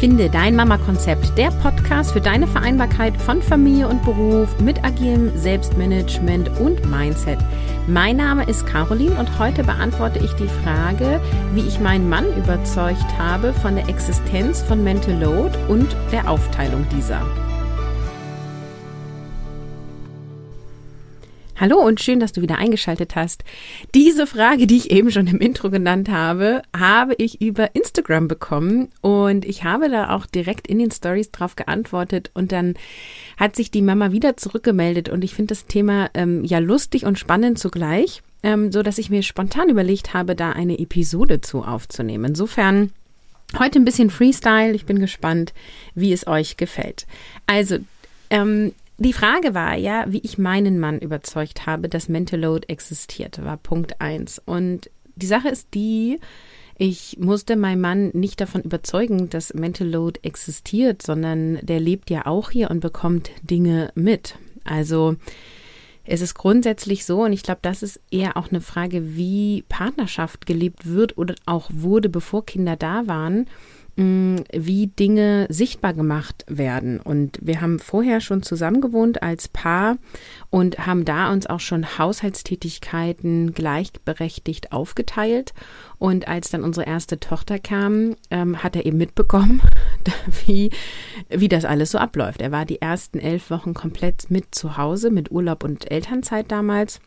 Finde dein Mama-Konzept, der Podcast für deine Vereinbarkeit von Familie und Beruf mit agilem Selbstmanagement und Mindset. Mein Name ist Caroline und heute beantworte ich die Frage, wie ich meinen Mann überzeugt habe von der Existenz von Mental Load und der Aufteilung dieser. Hallo und schön, dass du wieder eingeschaltet hast. Diese Frage, die ich eben schon im Intro genannt habe, habe ich über Instagram bekommen und ich habe da auch direkt in den Stories drauf geantwortet und dann hat sich die Mama wieder zurückgemeldet und ich finde das Thema ähm, ja lustig und spannend zugleich, ähm, so dass ich mir spontan überlegt habe, da eine Episode zu aufzunehmen. Insofern heute ein bisschen Freestyle. Ich bin gespannt, wie es euch gefällt. Also ähm, die Frage war ja, wie ich meinen Mann überzeugt habe, dass Mental Load existiert, war Punkt eins. Und die Sache ist die, ich musste meinen Mann nicht davon überzeugen, dass Mental Load existiert, sondern der lebt ja auch hier und bekommt Dinge mit. Also es ist grundsätzlich so, und ich glaube, das ist eher auch eine Frage, wie Partnerschaft gelebt wird oder auch wurde, bevor Kinder da waren wie Dinge sichtbar gemacht werden. Und wir haben vorher schon zusammen gewohnt als Paar und haben da uns auch schon Haushaltstätigkeiten gleichberechtigt aufgeteilt. Und als dann unsere erste Tochter kam, ähm, hat er eben mitbekommen, wie, wie das alles so abläuft. Er war die ersten elf Wochen komplett mit zu Hause, mit Urlaub und Elternzeit damals.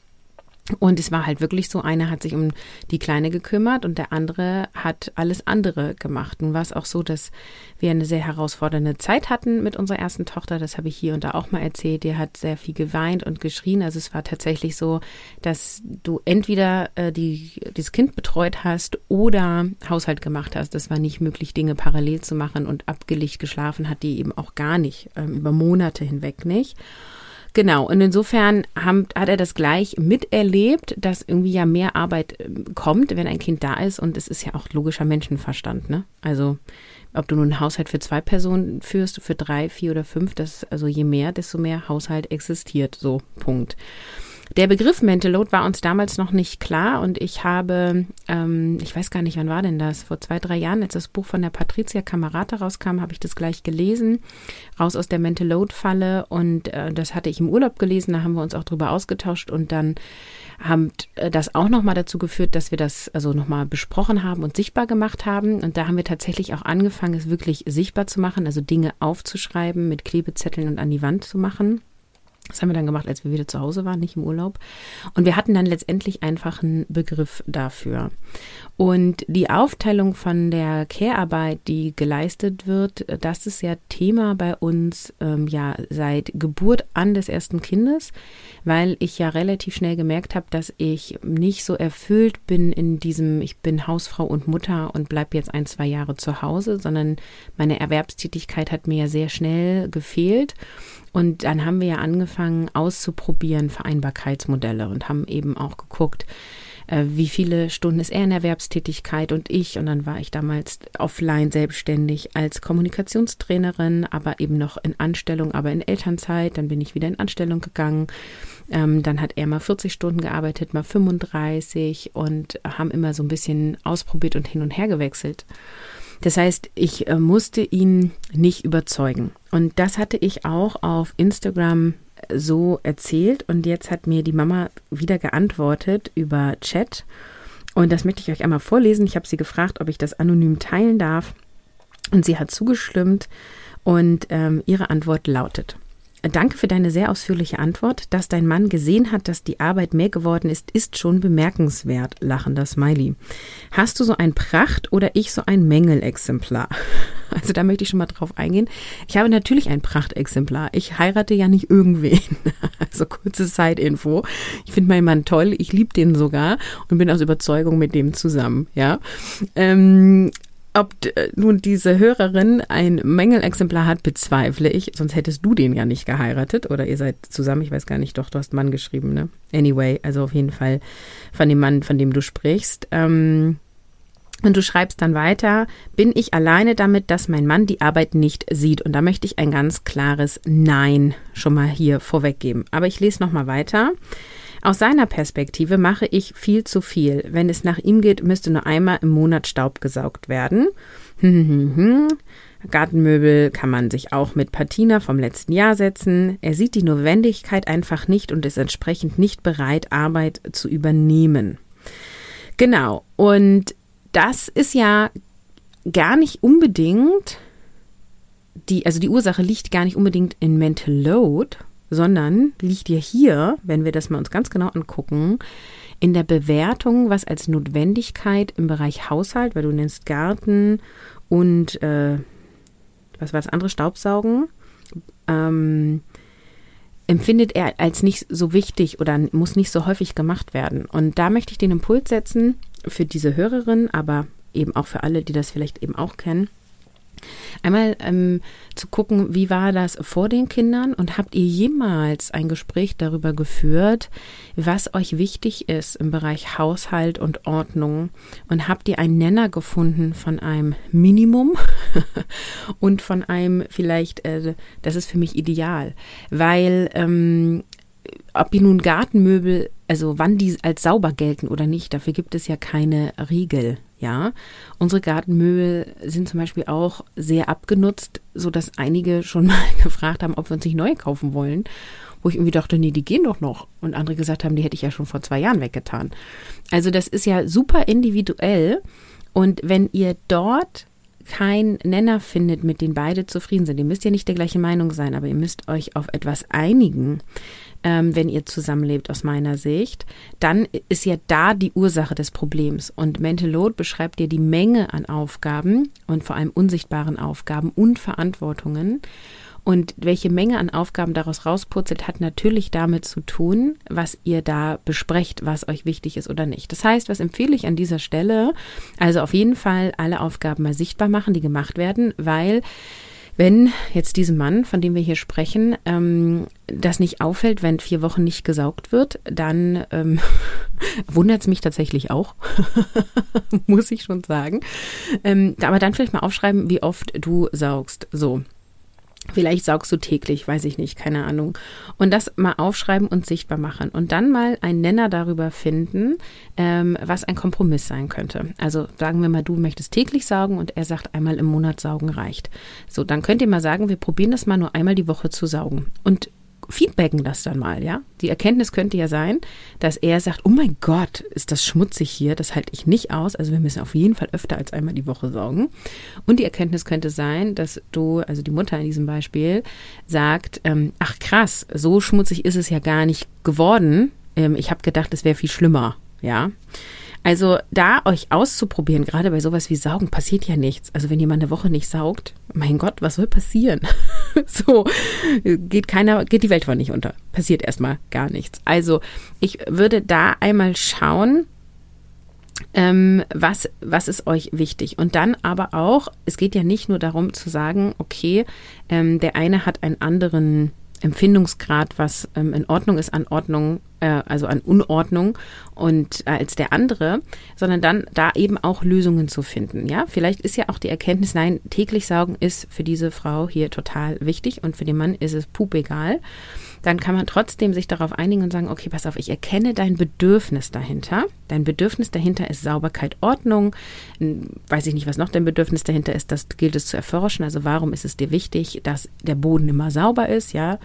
Und es war halt wirklich so, einer hat sich um die Kleine gekümmert und der andere hat alles andere gemacht. Nun war es auch so, dass wir eine sehr herausfordernde Zeit hatten mit unserer ersten Tochter. Das habe ich hier und da auch mal erzählt. Die hat sehr viel geweint und geschrien. Also es war tatsächlich so, dass du entweder äh, die, dieses Kind betreut hast oder Haushalt gemacht hast. Das war nicht möglich, Dinge parallel zu machen und abgelegt geschlafen hat die eben auch gar nicht, ähm, über Monate hinweg nicht. Genau, und insofern haben, hat er das gleich miterlebt, dass irgendwie ja mehr Arbeit ähm, kommt, wenn ein Kind da ist. Und es ist ja auch logischer Menschenverstand, ne? Also, ob du nun einen Haushalt für zwei Personen führst, für drei, vier oder fünf, das, also je mehr, desto mehr Haushalt existiert. So, Punkt. Der Begriff Mental Load war uns damals noch nicht klar und ich habe, ähm, ich weiß gar nicht, wann war denn das? Vor zwei, drei Jahren, als das Buch von der Patricia Kamerata rauskam, habe ich das gleich gelesen, raus aus der Mental Load Falle und äh, das hatte ich im Urlaub gelesen, da haben wir uns auch drüber ausgetauscht und dann haben äh, das auch nochmal dazu geführt, dass wir das also nochmal besprochen haben und sichtbar gemacht haben. Und da haben wir tatsächlich auch angefangen, es wirklich sichtbar zu machen, also Dinge aufzuschreiben, mit Klebezetteln und an die Wand zu machen. Das haben wir dann gemacht, als wir wieder zu Hause waren, nicht im Urlaub. Und wir hatten dann letztendlich einfach einen Begriff dafür. Und die Aufteilung von der Care-Arbeit, die geleistet wird, das ist ja Thema bei uns ähm, ja seit Geburt an des ersten Kindes, weil ich ja relativ schnell gemerkt habe, dass ich nicht so erfüllt bin in diesem, ich bin Hausfrau und Mutter und bleib jetzt ein, zwei Jahre zu Hause, sondern meine Erwerbstätigkeit hat mir ja sehr schnell gefehlt. Und dann haben wir ja angefangen auszuprobieren Vereinbarkeitsmodelle und haben eben auch geguckt, äh, wie viele Stunden ist er in Erwerbstätigkeit und ich. Und dann war ich damals offline selbstständig als Kommunikationstrainerin, aber eben noch in Anstellung, aber in Elternzeit. Dann bin ich wieder in Anstellung gegangen. Ähm, dann hat er mal 40 Stunden gearbeitet, mal 35 und haben immer so ein bisschen ausprobiert und hin und her gewechselt. Das heißt, ich äh, musste ihn nicht überzeugen. Und das hatte ich auch auf Instagram so erzählt. Und jetzt hat mir die Mama wieder geantwortet über Chat. Und das möchte ich euch einmal vorlesen. Ich habe sie gefragt, ob ich das anonym teilen darf. Und sie hat zugestimmt. Und ähm, ihre Antwort lautet. Danke für deine sehr ausführliche Antwort. Dass dein Mann gesehen hat, dass die Arbeit mehr geworden ist, ist schon bemerkenswert. Lachender Smiley. Hast du so ein Pracht- oder ich so ein Mängelexemplar? Also da möchte ich schon mal drauf eingehen. Ich habe natürlich ein Prachtexemplar. Ich heirate ja nicht irgendwen. Also kurze Zeitinfo. Ich finde meinen Mann toll. Ich liebe den sogar und bin aus Überzeugung mit dem zusammen. Ja. Ähm, ob äh, nun diese Hörerin ein Mängelexemplar hat, bezweifle ich. Sonst hättest du den ja nicht geheiratet oder ihr seid zusammen. Ich weiß gar nicht. Doch, du hast Mann geschrieben, ne? Anyway, also auf jeden Fall von dem Mann, von dem du sprichst. Ähm, und du schreibst dann weiter, bin ich alleine damit, dass mein Mann die Arbeit nicht sieht. Und da möchte ich ein ganz klares Nein schon mal hier vorweggeben. Aber ich lese nochmal weiter. Aus seiner Perspektive mache ich viel zu viel. Wenn es nach ihm geht, müsste nur einmal im Monat Staub gesaugt werden. Gartenmöbel kann man sich auch mit Patina vom letzten Jahr setzen. Er sieht die Notwendigkeit einfach nicht und ist entsprechend nicht bereit, Arbeit zu übernehmen. Genau. Und das ist ja gar nicht unbedingt die, also die Ursache liegt gar nicht unbedingt in Mental Load, sondern liegt ja hier, wenn wir das mal uns ganz genau angucken, in der Bewertung, was als Notwendigkeit im Bereich Haushalt, weil du nennst Garten und äh, was war das andere, Staubsaugen, ähm, empfindet er als nicht so wichtig oder muss nicht so häufig gemacht werden. Und da möchte ich den Impuls setzen für diese Hörerin, aber eben auch für alle, die das vielleicht eben auch kennen Einmal ähm, zu gucken, wie war das vor den Kindern und habt ihr jemals ein Gespräch darüber geführt, was euch wichtig ist im Bereich Haushalt und Ordnung und habt ihr einen Nenner gefunden von einem Minimum und von einem vielleicht, äh, das ist für mich ideal, weil ähm, ob die nun Gartenmöbel, also wann die als sauber gelten oder nicht, dafür gibt es ja keine Riegel. Ja, unsere Gartenmöbel sind zum Beispiel auch sehr abgenutzt, so dass einige schon mal gefragt haben, ob wir uns nicht neue kaufen wollen. Wo ich irgendwie dachte, nee, die gehen doch noch. Und andere gesagt haben, die hätte ich ja schon vor zwei Jahren weggetan. Also das ist ja super individuell. Und wenn ihr dort keinen Nenner findet, mit dem beide zufrieden sind, ihr müsst ja nicht der gleiche Meinung sein, aber ihr müsst euch auf etwas einigen, ähm, wenn ihr zusammenlebt, aus meiner Sicht, dann ist ja da die Ursache des Problems. Und Mental Load beschreibt dir die Menge an Aufgaben und vor allem unsichtbaren Aufgaben und Verantwortungen. Und welche Menge an Aufgaben daraus rauspurzelt, hat natürlich damit zu tun, was ihr da besprecht, was euch wichtig ist oder nicht. Das heißt, was empfehle ich an dieser Stelle? Also auf jeden Fall alle Aufgaben mal sichtbar machen, die gemacht werden, weil wenn jetzt diesem Mann, von dem wir hier sprechen, ähm, das nicht auffällt, wenn vier Wochen nicht gesaugt wird, dann ähm, wundert es mich tatsächlich auch, muss ich schon sagen. Ähm, aber dann vielleicht mal aufschreiben, wie oft du saugst. So. Vielleicht saugst du täglich, weiß ich nicht, keine Ahnung. Und das mal aufschreiben und sichtbar machen. Und dann mal einen Nenner darüber finden, ähm, was ein Kompromiss sein könnte. Also sagen wir mal, du möchtest täglich saugen und er sagt, einmal im Monat saugen reicht. So, dann könnt ihr mal sagen, wir probieren das mal nur einmal die Woche zu saugen. Und feedbacken das dann mal, ja. Die Erkenntnis könnte ja sein, dass er sagt, oh mein Gott, ist das schmutzig hier, das halte ich nicht aus. Also wir müssen auf jeden Fall öfter als einmal die Woche saugen. Und die Erkenntnis könnte sein, dass du, also die Mutter in diesem Beispiel, sagt, ähm, ach krass, so schmutzig ist es ja gar nicht geworden. Ähm, ich habe gedacht, es wäre viel schlimmer, ja. Also da euch auszuprobieren, gerade bei sowas wie Saugen, passiert ja nichts. Also wenn jemand eine Woche nicht saugt, mein Gott, was soll passieren? so geht keiner, geht die Welt von nicht unter. Passiert erstmal gar nichts. Also ich würde da einmal schauen, ähm, was, was ist euch wichtig? Und dann aber auch, es geht ja nicht nur darum zu sagen, okay, ähm, der eine hat einen anderen Empfindungsgrad, was ähm, in Ordnung ist an Ordnung, äh, also an Unordnung und äh, als der andere, sondern dann da eben auch Lösungen zu finden. Ja, vielleicht ist ja auch die Erkenntnis, nein, täglich saugen ist für diese Frau hier total wichtig und für den Mann ist es pup egal dann kann man trotzdem sich darauf einigen und sagen, okay, pass auf, ich erkenne dein Bedürfnis dahinter. Dein Bedürfnis dahinter ist Sauberkeit, Ordnung. Weiß ich nicht, was noch dein Bedürfnis dahinter ist, das gilt es zu erforschen. Also warum ist es dir wichtig, dass der Boden immer sauber ist, ja?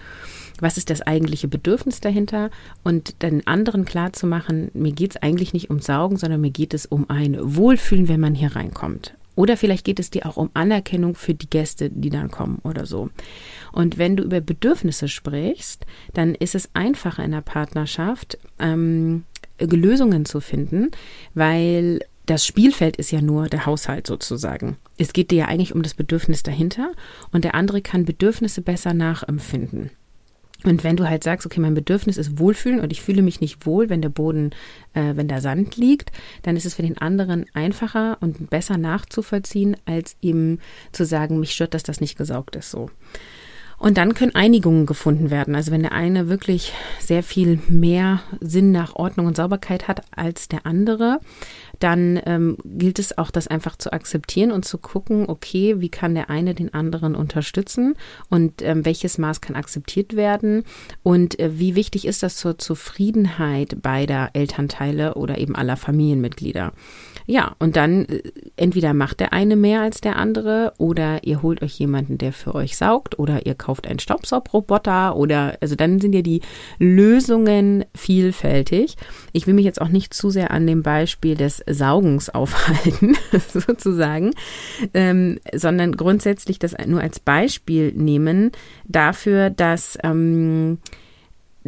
Was ist das eigentliche Bedürfnis dahinter? Und den anderen klar zu machen, mir geht es eigentlich nicht um Saugen, sondern mir geht es um ein Wohlfühlen, wenn man hier reinkommt. Oder vielleicht geht es dir auch um Anerkennung für die Gäste, die dann kommen oder so. Und wenn du über Bedürfnisse sprichst, dann ist es einfacher in der Partnerschaft, ähm, Lösungen zu finden, weil das Spielfeld ist ja nur der Haushalt sozusagen. Es geht dir ja eigentlich um das Bedürfnis dahinter und der andere kann Bedürfnisse besser nachempfinden. Und wenn du halt sagst, okay, mein Bedürfnis ist Wohlfühlen und ich fühle mich nicht wohl, wenn der Boden, äh, wenn der Sand liegt, dann ist es für den anderen einfacher und besser nachzuvollziehen, als ihm zu sagen, mich stört, dass das nicht gesaugt ist so. Und dann können Einigungen gefunden werden. Also wenn der eine wirklich sehr viel mehr Sinn nach Ordnung und Sauberkeit hat als der andere, dann ähm, gilt es auch, das einfach zu akzeptieren und zu gucken, okay, wie kann der eine den anderen unterstützen und ähm, welches Maß kann akzeptiert werden und äh, wie wichtig ist das zur Zufriedenheit beider Elternteile oder eben aller Familienmitglieder. Ja, und dann äh, entweder macht der eine mehr als der andere oder ihr holt euch jemanden, der für euch saugt oder ihr kauft einen Staubsaugroboter oder also dann sind ja die Lösungen vielfältig. Ich will mich jetzt auch nicht zu sehr an dem Beispiel des Saugens aufhalten, sozusagen, ähm, sondern grundsätzlich das nur als Beispiel nehmen dafür, dass ähm,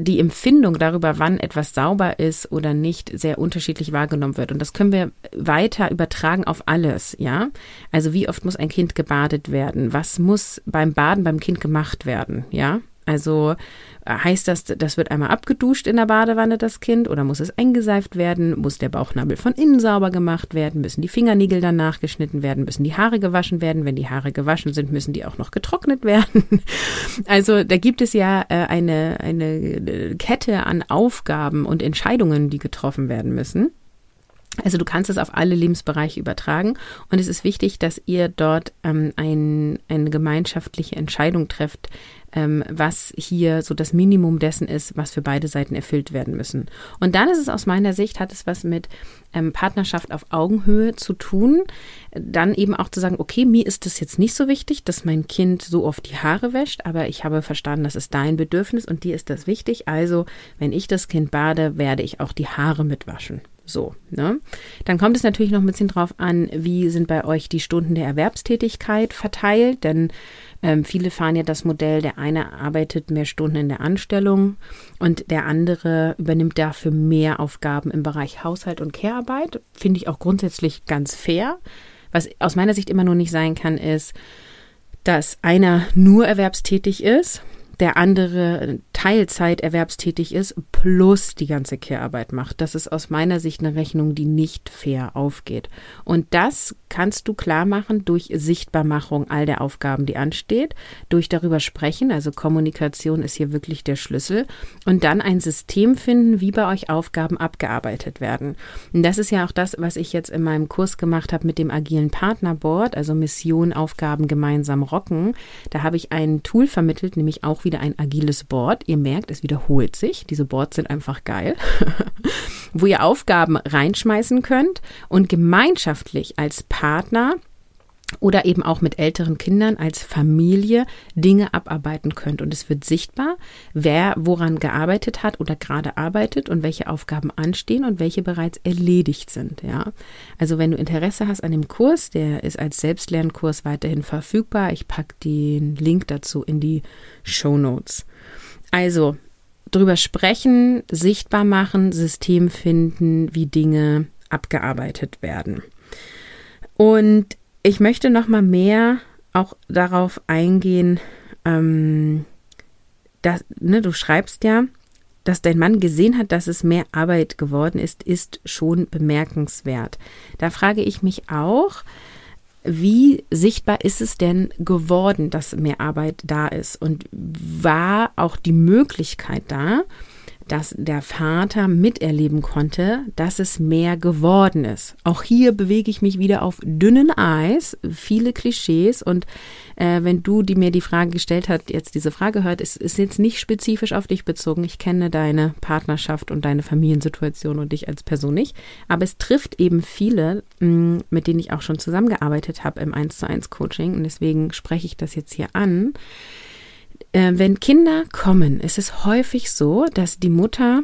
die Empfindung darüber, wann etwas sauber ist oder nicht, sehr unterschiedlich wahrgenommen wird. Und das können wir weiter übertragen auf alles, ja. Also wie oft muss ein Kind gebadet werden? Was muss beim Baden beim Kind gemacht werden, ja? Also äh, heißt das, das wird einmal abgeduscht in der Badewanne, das Kind, oder muss es eingeseift werden? Muss der Bauchnabel von innen sauber gemacht werden? Müssen die Fingernägel dann nachgeschnitten werden? Müssen die Haare gewaschen werden? Wenn die Haare gewaschen sind, müssen die auch noch getrocknet werden. Also da gibt es ja äh, eine, eine Kette an Aufgaben und Entscheidungen, die getroffen werden müssen. Also du kannst es auf alle Lebensbereiche übertragen und es ist wichtig, dass ihr dort ähm, ein, eine gemeinschaftliche Entscheidung trefft, ähm, was hier so das Minimum dessen ist, was für beide Seiten erfüllt werden müssen. Und dann ist es aus meiner Sicht, hat es was mit ähm, Partnerschaft auf Augenhöhe zu tun. Dann eben auch zu sagen, okay, mir ist es jetzt nicht so wichtig, dass mein Kind so oft die Haare wäscht, aber ich habe verstanden, das ist dein Bedürfnis und dir ist das wichtig. Also, wenn ich das Kind bade, werde ich auch die Haare mitwaschen. So, ne? Dann kommt es natürlich noch ein bisschen drauf an, wie sind bei euch die Stunden der Erwerbstätigkeit verteilt, denn ähm, viele fahren ja das Modell, der eine arbeitet mehr Stunden in der Anstellung und der andere übernimmt dafür mehr Aufgaben im Bereich Haushalt und Care-Arbeit. Finde ich auch grundsätzlich ganz fair. Was aus meiner Sicht immer nur nicht sein kann, ist, dass einer nur erwerbstätig ist der andere Teilzeit erwerbstätig ist, plus die ganze Care-Arbeit macht. Das ist aus meiner Sicht eine Rechnung, die nicht fair aufgeht. Und das kannst du klar machen durch Sichtbarmachung all der Aufgaben, die ansteht, durch darüber sprechen, also Kommunikation ist hier wirklich der Schlüssel und dann ein System finden, wie bei euch Aufgaben abgearbeitet werden. Und das ist ja auch das, was ich jetzt in meinem Kurs gemacht habe mit dem agilen Partnerboard, also Mission, Aufgaben gemeinsam rocken. Da habe ich ein Tool vermittelt, nämlich auch wieder wieder ein agiles Board. Ihr merkt, es wiederholt sich. Diese Boards sind einfach geil. Wo ihr Aufgaben reinschmeißen könnt und gemeinschaftlich als Partner oder eben auch mit älteren Kindern als Familie Dinge abarbeiten könnt. Und es wird sichtbar, wer woran gearbeitet hat oder gerade arbeitet und welche Aufgaben anstehen und welche bereits erledigt sind. Ja, also wenn du Interesse hast an dem Kurs, der ist als Selbstlernkurs weiterhin verfügbar. Ich packe den Link dazu in die Show Notes. Also drüber sprechen, sichtbar machen, System finden, wie Dinge abgearbeitet werden. Und ich möchte noch mal mehr auch darauf eingehen, ähm, dass, ne, du schreibst ja, dass dein Mann gesehen hat, dass es mehr Arbeit geworden ist, ist schon bemerkenswert. Da frage ich mich auch, wie sichtbar ist es denn geworden, dass mehr Arbeit da ist? Und war auch die Möglichkeit da, dass der Vater miterleben konnte, dass es mehr geworden ist. Auch hier bewege ich mich wieder auf dünnen Eis, viele Klischees und äh, wenn du, die mir die Frage gestellt hat, jetzt diese Frage hört, ist, ist jetzt nicht spezifisch auf dich bezogen. Ich kenne deine Partnerschaft und deine Familiensituation und dich als Person nicht, aber es trifft eben viele, mh, mm, mit denen ich auch schon zusammengearbeitet habe im 1 zu 1 Coaching und deswegen spreche ich das jetzt hier an äh, wenn Kinder kommen, ist es häufig so, dass die Mutter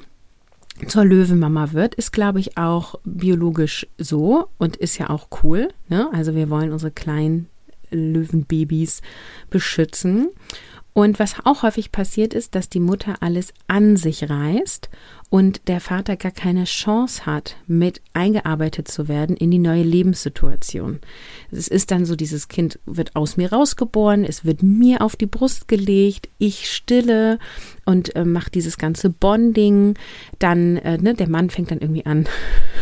zur Löwenmama wird, ist, glaube ich, auch biologisch so und ist ja auch cool. Ne? Also wir wollen unsere kleinen Löwenbabys beschützen. Und was auch häufig passiert ist, dass die Mutter alles an sich reißt und der Vater gar keine Chance hat, mit eingearbeitet zu werden in die neue Lebenssituation. Es ist dann so, dieses Kind wird aus mir rausgeboren, es wird mir auf die Brust gelegt, ich stille und äh, mache dieses ganze Bonding. Dann, äh, ne, der Mann fängt dann irgendwie an,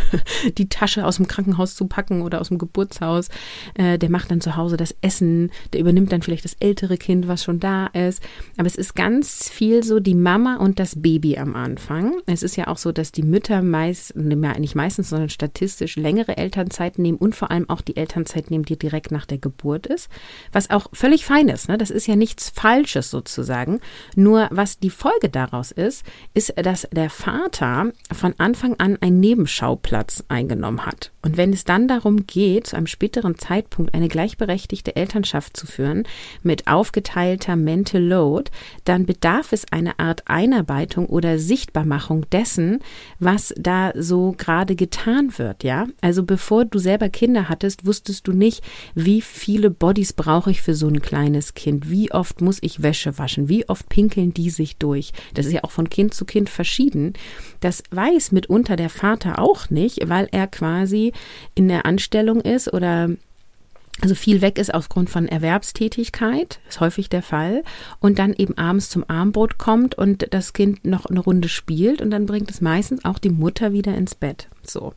die Tasche aus dem Krankenhaus zu packen oder aus dem Geburtshaus. Äh, der macht dann zu Hause das Essen, der übernimmt dann vielleicht das ältere Kind, was schon da ist. Aber es ist ganz viel so die Mama und das Baby am Anfang. Es ist ja auch so, dass die Mütter meist, nicht meistens, sondern statistisch längere Elternzeit nehmen und vor allem auch die Elternzeit nehmen, die direkt nach der Geburt ist. Was auch völlig fein ist. Ne? Das ist ja nichts Falsches sozusagen. Nur was die Folge daraus ist, ist, dass der Vater von Anfang an einen Nebenschauplatz eingenommen hat. Und wenn es dann darum geht, zu einem späteren Zeitpunkt eine gleichberechtigte Elternschaft zu führen mit aufgeteilter Mental Load, dann bedarf es einer Art Einarbeitung oder Sichtbarmachung dessen, was da so gerade getan wird, ja? Also bevor du selber Kinder hattest, wusstest du nicht, wie viele Bodies brauche ich für so ein kleines Kind? Wie oft muss ich Wäsche waschen? Wie oft pinkeln die sich durch? Das ist ja auch von Kind zu Kind verschieden. Das weiß mitunter der Vater auch nicht, weil er quasi in der Anstellung ist oder also viel weg ist aufgrund von Erwerbstätigkeit, ist häufig der Fall, und dann eben abends zum Armbrot kommt und das Kind noch eine Runde spielt und dann bringt es meistens auch die Mutter wieder ins Bett. So.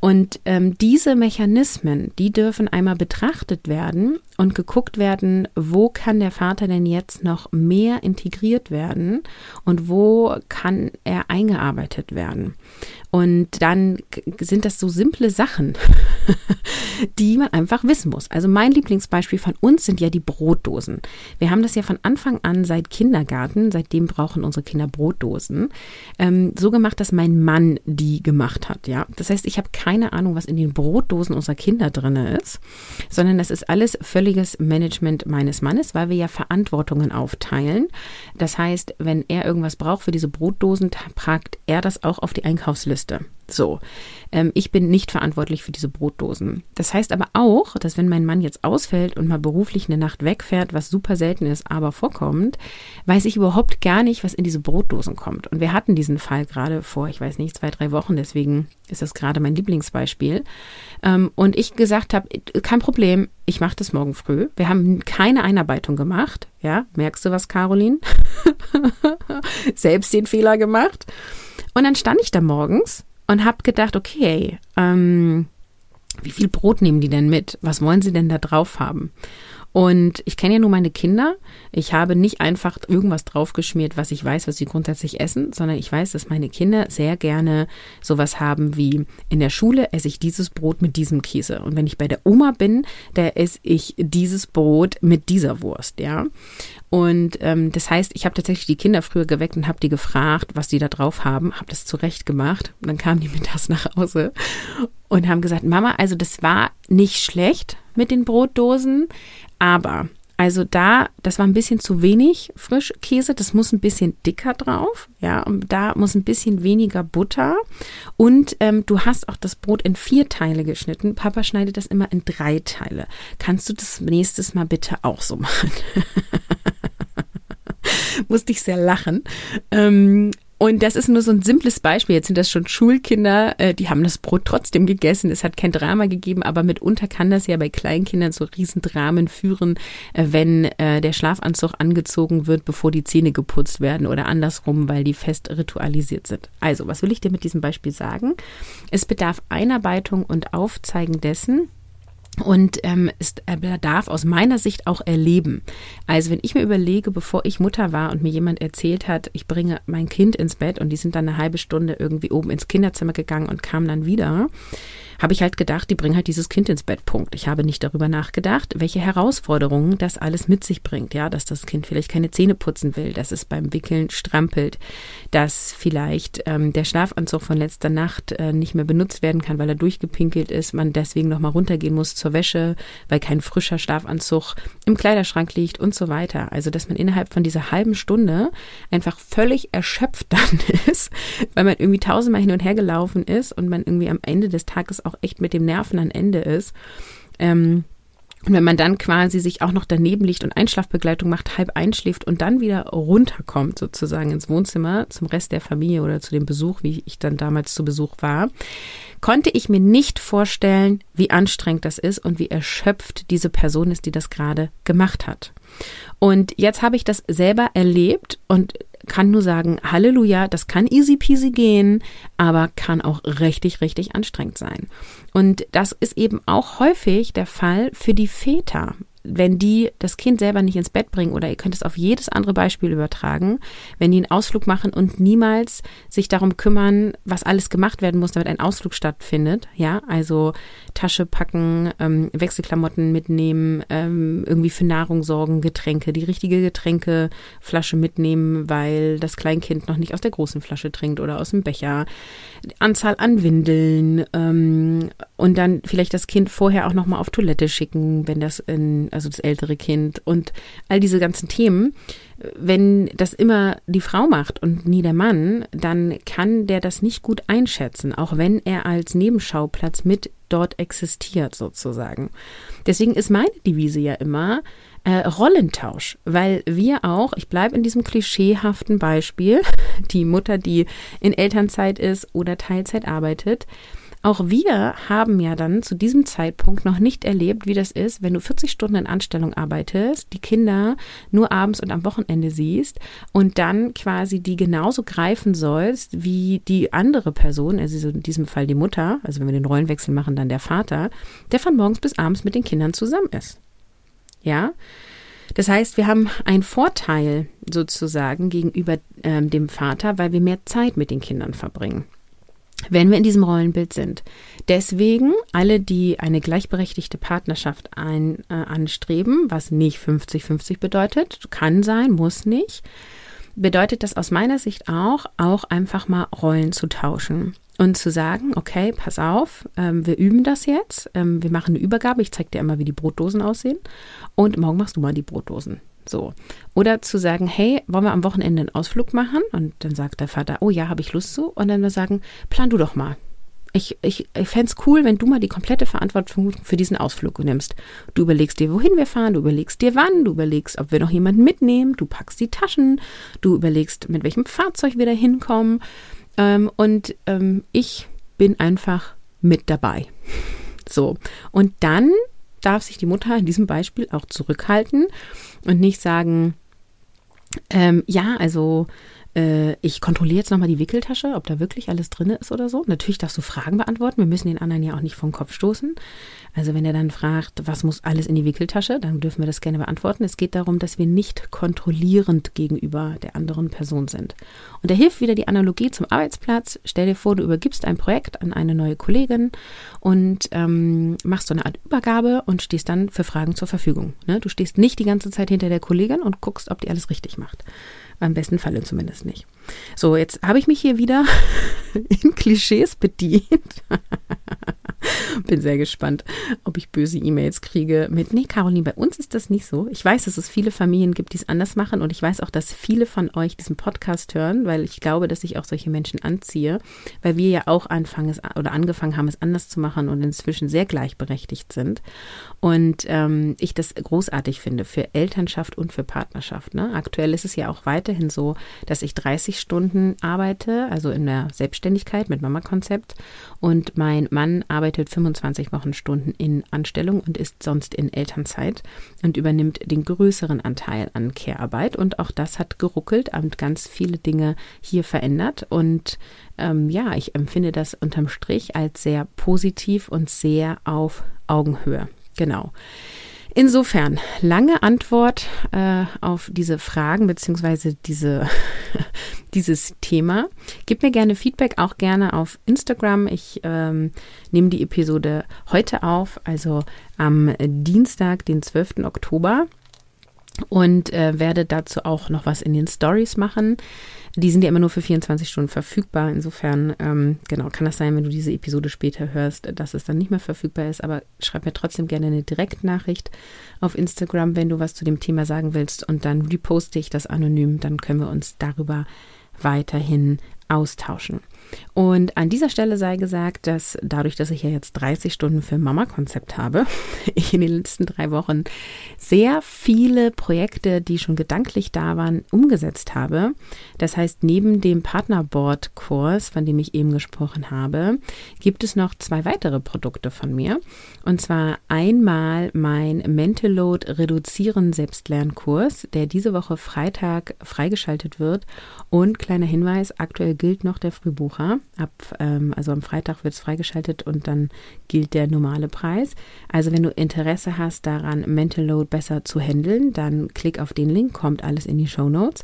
Und ähm, diese Mechanismen, die dürfen einmal betrachtet werden und geguckt werden, wo kann der Vater denn jetzt noch mehr integriert werden und wo kann er eingearbeitet werden. Und dann sind das so simple Sachen, die man einfach wissen muss. Also mein Lieblingsbeispiel von uns sind ja die Brotdosen. Wir haben das ja von Anfang an seit Kindergarten, seitdem brauchen unsere Kinder Brotdosen, ähm, so gemacht, dass mein Mann die gemacht hat. Ja, das heißt, ich habe Ahnung, was in den Brotdosen unserer Kinder drin ist, sondern das ist alles völliges Management meines Mannes, weil wir ja Verantwortungen aufteilen. Das heißt, wenn er irgendwas braucht für diese Brotdosen, packt er das auch auf die Einkaufsliste Liste. So, ähm, ich bin nicht verantwortlich für diese Brotdosen. Das heißt aber auch, dass wenn mein Mann jetzt ausfällt und mal beruflich eine Nacht wegfährt, was super selten ist, aber vorkommt, weiß ich überhaupt gar nicht, was in diese Brotdosen kommt. Und wir hatten diesen Fall gerade vor, ich weiß nicht, zwei, drei Wochen, deswegen ist das gerade mein Lieblingsbeispiel. Ähm, und ich gesagt habe, kein Problem, ich mache das morgen früh. Wir haben keine Einarbeitung gemacht. Ja, merkst du was, Caroline? Selbst den Fehler gemacht. Und dann stand ich da morgens und habe gedacht, okay, ähm, wie viel Brot nehmen die denn mit? Was wollen sie denn da drauf haben? Und ich kenne ja nur meine Kinder. Ich habe nicht einfach irgendwas draufgeschmiert, was ich weiß, was sie grundsätzlich essen, sondern ich weiß, dass meine Kinder sehr gerne sowas haben wie in der Schule esse ich dieses Brot mit diesem Käse. Und wenn ich bei der Oma bin, da esse ich dieses Brot mit dieser Wurst, ja. Und ähm, das heißt, ich habe tatsächlich die Kinder früher geweckt und habe die gefragt, was die da drauf haben, habe das zurecht gemacht. Und dann kamen die mittags nach Hause und haben gesagt, Mama, also das war nicht schlecht mit den Brotdosen, aber also da, das war ein bisschen zu wenig Frischkäse, das muss ein bisschen dicker drauf, ja, und da muss ein bisschen weniger Butter und ähm, du hast auch das Brot in vier Teile geschnitten. Papa schneidet das immer in drei Teile. Kannst du das nächstes Mal bitte auch so machen? Musste ich sehr lachen. Ähm, und das ist nur so ein simples Beispiel. Jetzt sind das schon Schulkinder, äh, die haben das Brot trotzdem gegessen. Es hat kein Drama gegeben, aber mitunter kann das ja bei Kleinkindern so Riesendramen führen, äh, wenn äh, der Schlafanzug angezogen wird, bevor die Zähne geputzt werden oder andersrum, weil die fest ritualisiert sind. Also, was will ich dir mit diesem Beispiel sagen? Es bedarf Einarbeitung und Aufzeigen dessen, und ähm, ist, er darf aus meiner Sicht auch erleben. Also wenn ich mir überlege, bevor ich Mutter war und mir jemand erzählt hat, ich bringe mein Kind ins Bett und die sind dann eine halbe Stunde irgendwie oben ins Kinderzimmer gegangen und kamen dann wieder, habe ich halt gedacht, die bringen halt dieses Kind ins Bett. Punkt. Ich habe nicht darüber nachgedacht, welche Herausforderungen das alles mit sich bringt. Ja, dass das Kind vielleicht keine Zähne putzen will, dass es beim Wickeln strampelt, dass vielleicht ähm, der Schlafanzug von letzter Nacht äh, nicht mehr benutzt werden kann, weil er durchgepinkelt ist, man deswegen nochmal runtergehen muss zur Wäsche, weil kein frischer Schlafanzug im Kleiderschrank liegt und so weiter. Also, dass man innerhalb von dieser halben Stunde einfach völlig erschöpft dann ist, weil man irgendwie tausendmal hin und her gelaufen ist und man irgendwie am Ende des Tages auch echt mit dem Nerven an Ende ist. Ähm, Und wenn man dann quasi sich auch noch daneben liegt und Einschlafbegleitung macht, halb einschläft und dann wieder runterkommt sozusagen ins Wohnzimmer zum Rest der Familie oder zu dem Besuch, wie ich dann damals zu Besuch war, konnte ich mir nicht vorstellen, wie anstrengend das ist und wie erschöpft diese Person ist, die das gerade gemacht hat. Und jetzt habe ich das selber erlebt und kann nur sagen, Halleluja, das kann easy peasy gehen, aber kann auch richtig, richtig anstrengend sein. Und das ist eben auch häufig der Fall für die Väter wenn die das Kind selber nicht ins Bett bringen oder ihr könnt es auf jedes andere Beispiel übertragen, wenn die einen Ausflug machen und niemals sich darum kümmern, was alles gemacht werden muss, damit ein Ausflug stattfindet, ja, also Tasche packen, ähm, Wechselklamotten mitnehmen, ähm, irgendwie für Nahrung sorgen, Getränke, die richtige Getränkeflasche mitnehmen, weil das Kleinkind noch nicht aus der großen Flasche trinkt oder aus dem Becher, Anzahl an Windeln ähm, und dann vielleicht das Kind vorher auch noch mal auf Toilette schicken, wenn das in also das ältere Kind und all diese ganzen Themen. Wenn das immer die Frau macht und nie der Mann, dann kann der das nicht gut einschätzen, auch wenn er als Nebenschauplatz mit dort existiert sozusagen. Deswegen ist meine Devise ja immer äh, Rollentausch, weil wir auch, ich bleibe in diesem klischeehaften Beispiel, die Mutter, die in Elternzeit ist oder Teilzeit arbeitet, auch wir haben ja dann zu diesem Zeitpunkt noch nicht erlebt, wie das ist, wenn du 40 Stunden in Anstellung arbeitest, die Kinder nur abends und am Wochenende siehst und dann quasi die genauso greifen sollst wie die andere Person, also in diesem Fall die Mutter, also wenn wir den Rollenwechsel machen, dann der Vater, der von morgens bis abends mit den Kindern zusammen ist. Ja? Das heißt, wir haben einen Vorteil sozusagen gegenüber ähm, dem Vater, weil wir mehr Zeit mit den Kindern verbringen wenn wir in diesem Rollenbild sind. Deswegen alle, die eine gleichberechtigte Partnerschaft ein, äh, anstreben, was nicht 50-50 bedeutet, kann sein, muss nicht, bedeutet das aus meiner Sicht auch, auch einfach mal Rollen zu tauschen und zu sagen, okay, pass auf, ähm, wir üben das jetzt, ähm, wir machen eine Übergabe, ich zeige dir immer, wie die Brotdosen aussehen und morgen machst du mal die Brotdosen. So. Oder zu sagen, hey, wollen wir am Wochenende einen Ausflug machen? Und dann sagt der Vater, oh ja, habe ich Lust zu. Und dann wir sagen, plan du doch mal. Ich, ich, ich fände es cool, wenn du mal die komplette Verantwortung für diesen Ausflug nimmst. Du überlegst dir, wohin wir fahren, du überlegst dir wann, du überlegst, ob wir noch jemanden mitnehmen, du packst die Taschen, du überlegst, mit welchem Fahrzeug wir da hinkommen. Ähm, und ähm, ich bin einfach mit dabei. So. Und dann darf sich die Mutter in diesem Beispiel auch zurückhalten und nicht sagen, ähm, ja, also äh, ich kontrolliere jetzt nochmal die Wickeltasche, ob da wirklich alles drin ist oder so. Natürlich darfst du Fragen beantworten. Wir müssen den anderen ja auch nicht vom Kopf stoßen. Also wenn er dann fragt, was muss alles in die Wickeltasche, dann dürfen wir das gerne beantworten. Es geht darum, dass wir nicht kontrollierend gegenüber der anderen Person sind. Und da hilft wieder die Analogie zum Arbeitsplatz. Stell dir vor, du übergibst ein Projekt an eine neue Kollegin und ähm, machst so eine Art Übergabe und stehst dann für Fragen zur Verfügung. Ne? Du stehst nicht die ganze Zeit hinter der Kollegin und guckst, ob die alles richtig macht. Am besten Falle zumindest nicht. So, jetzt habe ich mich hier wieder in Klischees bedient. Bin sehr gespannt, ob ich böse E-Mails kriege mit, nee, Caroline, bei uns ist das nicht so. Ich weiß, dass es viele Familien gibt, die es anders machen und ich weiß auch, dass viele von euch diesen Podcast hören, weil ich glaube, dass ich auch solche Menschen anziehe, weil wir ja auch anfangen oder angefangen haben, es anders zu machen und inzwischen sehr gleichberechtigt sind. Und ähm, ich das großartig finde für Elternschaft und für Partnerschaft. Ne? Aktuell ist es ja auch weiterhin so, dass ich 30 Stunden arbeite, also in der Selbstständigkeit mit Mama-Konzept und mein Mann arbeitet 25 Wochenstunden in Anstellung und ist sonst in Elternzeit und übernimmt den größeren Anteil an Care-Arbeit. Und auch das hat geruckelt und ganz viele Dinge hier verändert. Und ähm, ja, ich empfinde das unterm Strich als sehr positiv und sehr auf Augenhöhe. Genau. Insofern, lange Antwort äh, auf diese Fragen beziehungsweise diese, dieses Thema. Gib mir gerne Feedback, auch gerne auf Instagram. Ich ähm, nehme die Episode heute auf, also am Dienstag, den 12. Oktober und äh, werde dazu auch noch was in den Stories machen. Die sind ja immer nur für 24 Stunden verfügbar. Insofern, ähm, genau, kann das sein, wenn du diese Episode später hörst, dass es dann nicht mehr verfügbar ist. Aber schreib mir trotzdem gerne eine Direktnachricht auf Instagram, wenn du was zu dem Thema sagen willst. Und dann reposte ich das anonym. Dann können wir uns darüber weiterhin austauschen. Und an dieser Stelle sei gesagt, dass dadurch, dass ich ja jetzt 30 Stunden für Mama-Konzept habe, ich in den letzten drei Wochen sehr viele Projekte, die schon gedanklich da waren, umgesetzt habe. Das heißt, neben dem Partnerboard-Kurs, von dem ich eben gesprochen habe, gibt es noch zwei weitere Produkte von mir. Und zwar einmal mein Mental Load Reduzieren Selbstlernkurs, der diese Woche Freitag freigeschaltet wird. Und kleiner Hinweis, aktuell gilt noch der Frühbucher. Ab, ähm, also am Freitag wird es freigeschaltet und dann gilt der normale Preis. Also wenn du Interesse hast daran, Mental Load besser zu handeln, dann klick auf den Link, kommt alles in die Show Notes.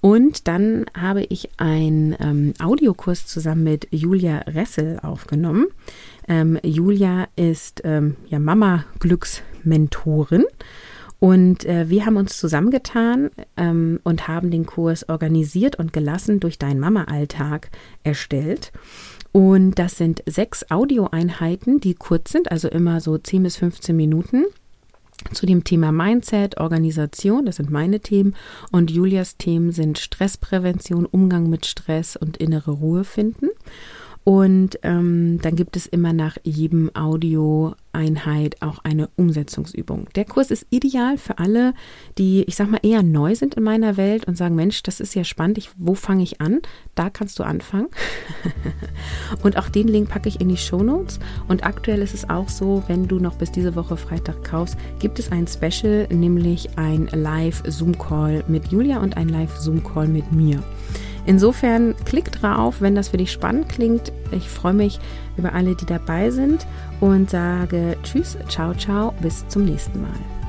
Und dann habe ich einen ähm, Audiokurs zusammen mit Julia Ressel aufgenommen. Ähm, Julia ist ähm, ja Mama-Glücksmentorin. Und äh, wir haben uns zusammengetan ähm, und haben den Kurs organisiert und gelassen durch deinen Mama-Alltag erstellt. Und das sind sechs Audioeinheiten, die kurz sind, also immer so 10 bis 15 Minuten zu dem Thema Mindset, Organisation, das sind meine Themen und Julias Themen sind Stressprävention, Umgang mit Stress und innere Ruhe finden. Und ähm, dann gibt es immer nach jedem Audioeinheit auch eine Umsetzungsübung. Der Kurs ist ideal für alle, die, ich sag mal, eher neu sind in meiner Welt und sagen, Mensch, das ist ja spannend, ich, wo fange ich an? Da kannst du anfangen. und auch den Link packe ich in die Show Notes. Und aktuell ist es auch so, wenn du noch bis diese Woche Freitag kaufst, gibt es ein Special, nämlich ein Live-Zoom-Call mit Julia und ein Live-Zoom-Call mit mir. Insofern klick drauf, wenn das für dich spannend klingt. Ich freue mich über alle, die dabei sind und sage Tschüss, ciao, ciao, bis zum nächsten Mal.